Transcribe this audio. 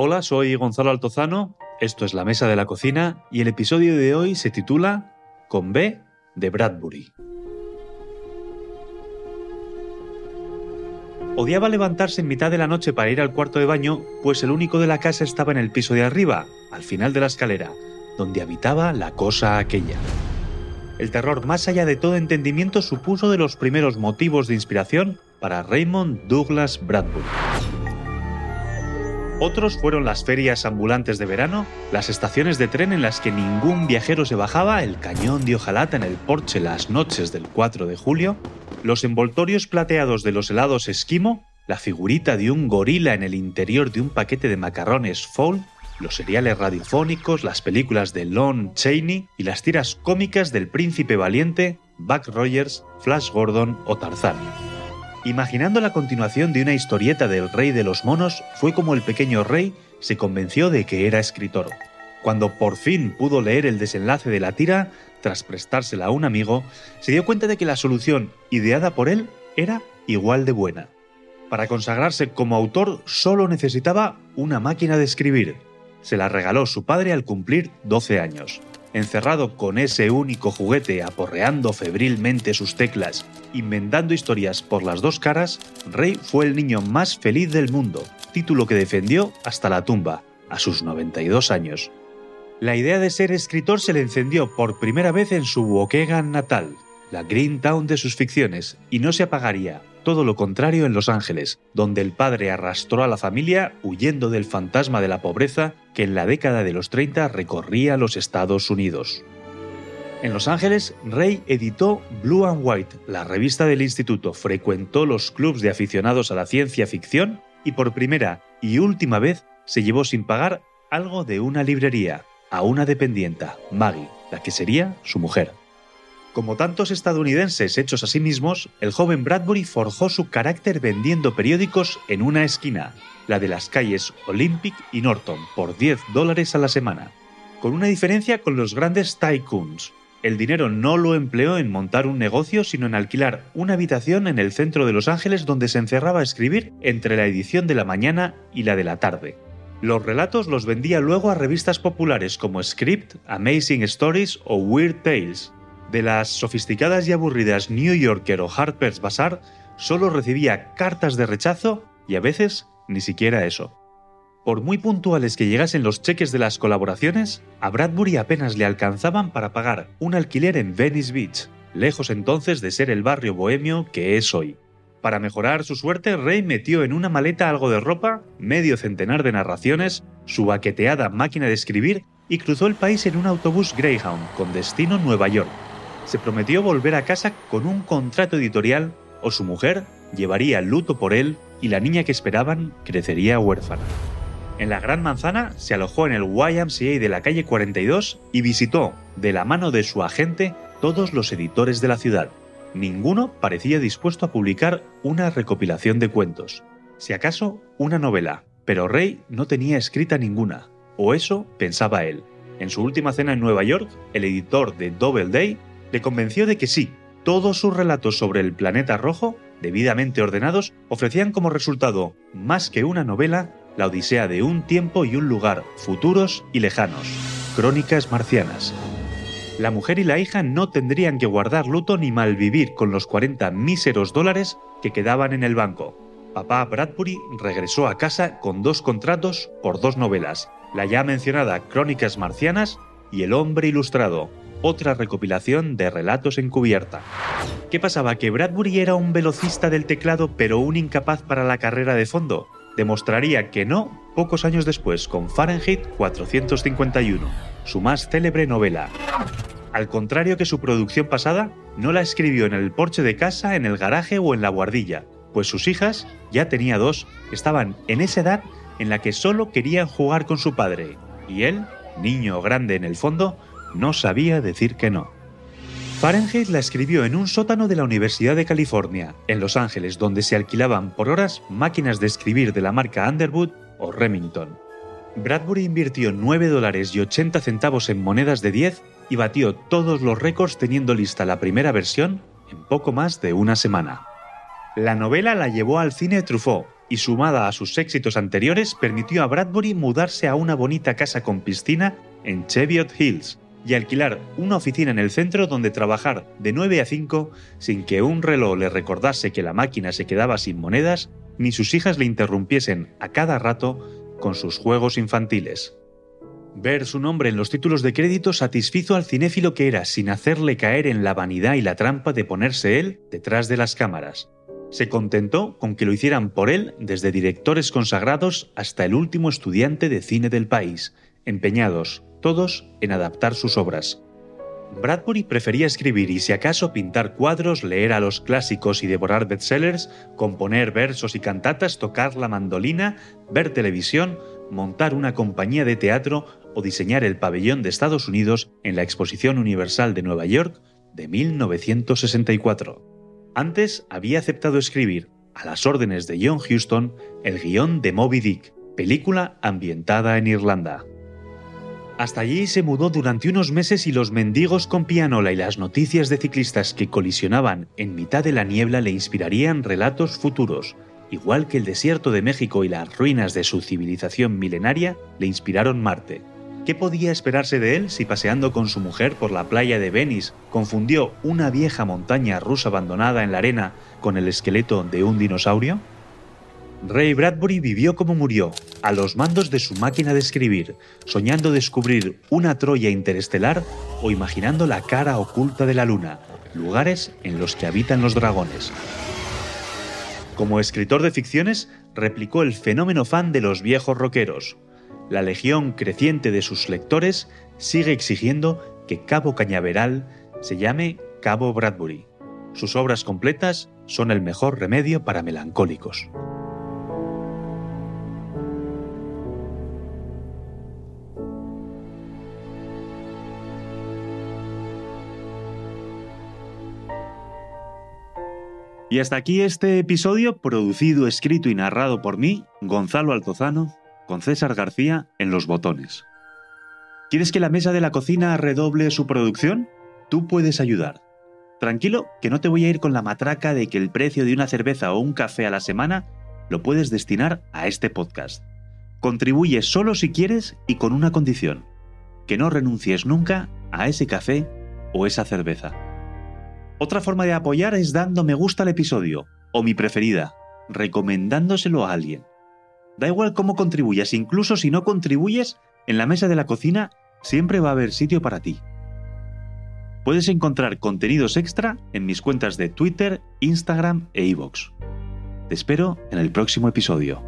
Hola, soy Gonzalo Altozano, esto es La Mesa de la Cocina y el episodio de hoy se titula Con B de Bradbury. Odiaba levantarse en mitad de la noche para ir al cuarto de baño, pues el único de la casa estaba en el piso de arriba, al final de la escalera, donde habitaba la cosa aquella. El terror más allá de todo entendimiento supuso de los primeros motivos de inspiración para Raymond Douglas Bradbury. Otros fueron las ferias ambulantes de verano, las estaciones de tren en las que ningún viajero se bajaba, el cañón de hojalata en el porche las noches del 4 de julio, los envoltorios plateados de los helados esquimo, la figurita de un gorila en el interior de un paquete de macarrones Fowl, los seriales radiofónicos, las películas de Lon Chaney y las tiras cómicas del príncipe valiente, Buck Rogers, Flash Gordon o Tarzán. Imaginando la continuación de una historieta del rey de los monos, fue como el pequeño rey se convenció de que era escritor. Cuando por fin pudo leer el desenlace de la tira, tras prestársela a un amigo, se dio cuenta de que la solución ideada por él era igual de buena. Para consagrarse como autor solo necesitaba una máquina de escribir. Se la regaló su padre al cumplir 12 años encerrado con ese único juguete aporreando febrilmente sus teclas, inventando historias por las dos caras, Rey fue el niño más feliz del mundo, título que defendió hasta la tumba, a sus 92 años. La idea de ser escritor se le encendió por primera vez en su Waukegan natal, la Green Town de sus ficciones, y no se apagaría, todo lo contrario en Los Ángeles, donde el padre arrastró a la familia huyendo del fantasma de la pobreza que en la década de los 30 recorría los Estados Unidos. En Los Ángeles, Ray editó Blue and White, la revista del instituto, frecuentó los clubs de aficionados a la ciencia ficción y por primera y última vez se llevó sin pagar algo de una librería a una dependienta, Maggie, la que sería su mujer. Como tantos estadounidenses hechos a sí mismos, el joven Bradbury forjó su carácter vendiendo periódicos en una esquina, la de las calles Olympic y Norton, por 10 dólares a la semana. Con una diferencia con los grandes tycoons. El dinero no lo empleó en montar un negocio, sino en alquilar una habitación en el centro de Los Ángeles donde se encerraba a escribir entre la edición de la mañana y la de la tarde. Los relatos los vendía luego a revistas populares como Script, Amazing Stories o Weird Tales, de las sofisticadas y aburridas New Yorker o Harper's Bazaar, solo recibía cartas de rechazo y a veces ni siquiera eso. Por muy puntuales que llegasen los cheques de las colaboraciones, a Bradbury apenas le alcanzaban para pagar un alquiler en Venice Beach, lejos entonces de ser el barrio bohemio que es hoy. Para mejorar su suerte, Ray metió en una maleta algo de ropa, medio centenar de narraciones, su baqueteada máquina de escribir y cruzó el país en un autobús Greyhound con destino Nueva York, se prometió volver a casa con un contrato editorial o su mujer llevaría luto por él y la niña que esperaban crecería huérfana. En la Gran Manzana se alojó en el YMCA de la calle 42 y visitó, de la mano de su agente, todos los editores de la ciudad. Ninguno parecía dispuesto a publicar una recopilación de cuentos, si acaso una novela, pero Rey no tenía escrita ninguna, o eso pensaba él. En su última cena en Nueva York, el editor de Double Day le convenció de que sí, todos sus relatos sobre el planeta rojo, debidamente ordenados, ofrecían como resultado, más que una novela, la odisea de un tiempo y un lugar futuros y lejanos, crónicas marcianas. La mujer y la hija no tendrían que guardar luto ni malvivir con los 40 míseros dólares que quedaban en el banco. Papá Bradbury regresó a casa con dos contratos por dos novelas, la ya mencionada Crónicas Marcianas y El hombre ilustrado, otra recopilación de relatos encubierta. ¿Qué pasaba? ¿Que Bradbury era un velocista del teclado pero un incapaz para la carrera de fondo? Demostraría que no pocos años después con Fahrenheit 451, su más célebre novela. Al contrario que su producción pasada, no la escribió en el porche de casa, en el garaje o en la guardilla, pues sus hijas, ya tenía dos, estaban en esa edad en la que solo querían jugar con su padre, y él, niño grande en el fondo, no sabía decir que no. Fahrenheit la escribió en un sótano de la Universidad de California, en Los Ángeles, donde se alquilaban por horas máquinas de escribir de la marca Underwood o Remington. Bradbury invirtió 9 dólares y 80 centavos en monedas de 10 y batió todos los récords teniendo lista la primera versión en poco más de una semana. La novela la llevó al cine Truffaut, y sumada a sus éxitos anteriores permitió a Bradbury mudarse a una bonita casa con piscina en Cheviot Hills y alquilar una oficina en el centro donde trabajar de 9 a 5 sin que un reloj le recordase que la máquina se quedaba sin monedas ni sus hijas le interrumpiesen a cada rato con sus juegos infantiles. Ver su nombre en los títulos de crédito satisfizo al cinéfilo que era sin hacerle caer en la vanidad y la trampa de ponerse él detrás de las cámaras. Se contentó con que lo hicieran por él desde directores consagrados hasta el último estudiante de cine del país, empeñados, todos, en adaptar sus obras. Bradbury prefería escribir y si acaso pintar cuadros, leer a los clásicos y devorar bestsellers, componer versos y cantatas, tocar la mandolina, ver televisión, montar una compañía de teatro o diseñar el pabellón de Estados Unidos en la Exposición Universal de Nueva York de 1964. Antes había aceptado escribir, a las órdenes de John Huston, el guion de Moby Dick, película ambientada en Irlanda. Hasta allí se mudó durante unos meses y los mendigos con pianola y las noticias de ciclistas que colisionaban en mitad de la niebla le inspirarían relatos futuros, igual que el desierto de México y las ruinas de su civilización milenaria le inspiraron Marte. ¿Qué podía esperarse de él si paseando con su mujer por la playa de Venice confundió una vieja montaña rusa abandonada en la arena con el esqueleto de un dinosaurio? Ray Bradbury vivió como murió, a los mandos de su máquina de escribir, soñando descubrir una Troya interestelar o imaginando la cara oculta de la luna, lugares en los que habitan los dragones. Como escritor de ficciones, replicó el fenómeno fan de los viejos rockeros, la legión creciente de sus lectores sigue exigiendo que Cabo Cañaveral se llame Cabo Bradbury. Sus obras completas son el mejor remedio para melancólicos. Y hasta aquí este episodio producido, escrito y narrado por mí, Gonzalo Altozano, con César García en los botones. ¿Quieres que la mesa de la cocina redoble su producción? Tú puedes ayudar. Tranquilo, que no te voy a ir con la matraca de que el precio de una cerveza o un café a la semana lo puedes destinar a este podcast. Contribuye solo si quieres y con una condición, que no renuncies nunca a ese café o esa cerveza. Otra forma de apoyar es dando me gusta al episodio, o mi preferida, recomendándoselo a alguien. Da igual cómo contribuyas, incluso si no contribuyes, en la mesa de la cocina siempre va a haber sitio para ti. Puedes encontrar contenidos extra en mis cuentas de Twitter, Instagram e iVoox. Te espero en el próximo episodio.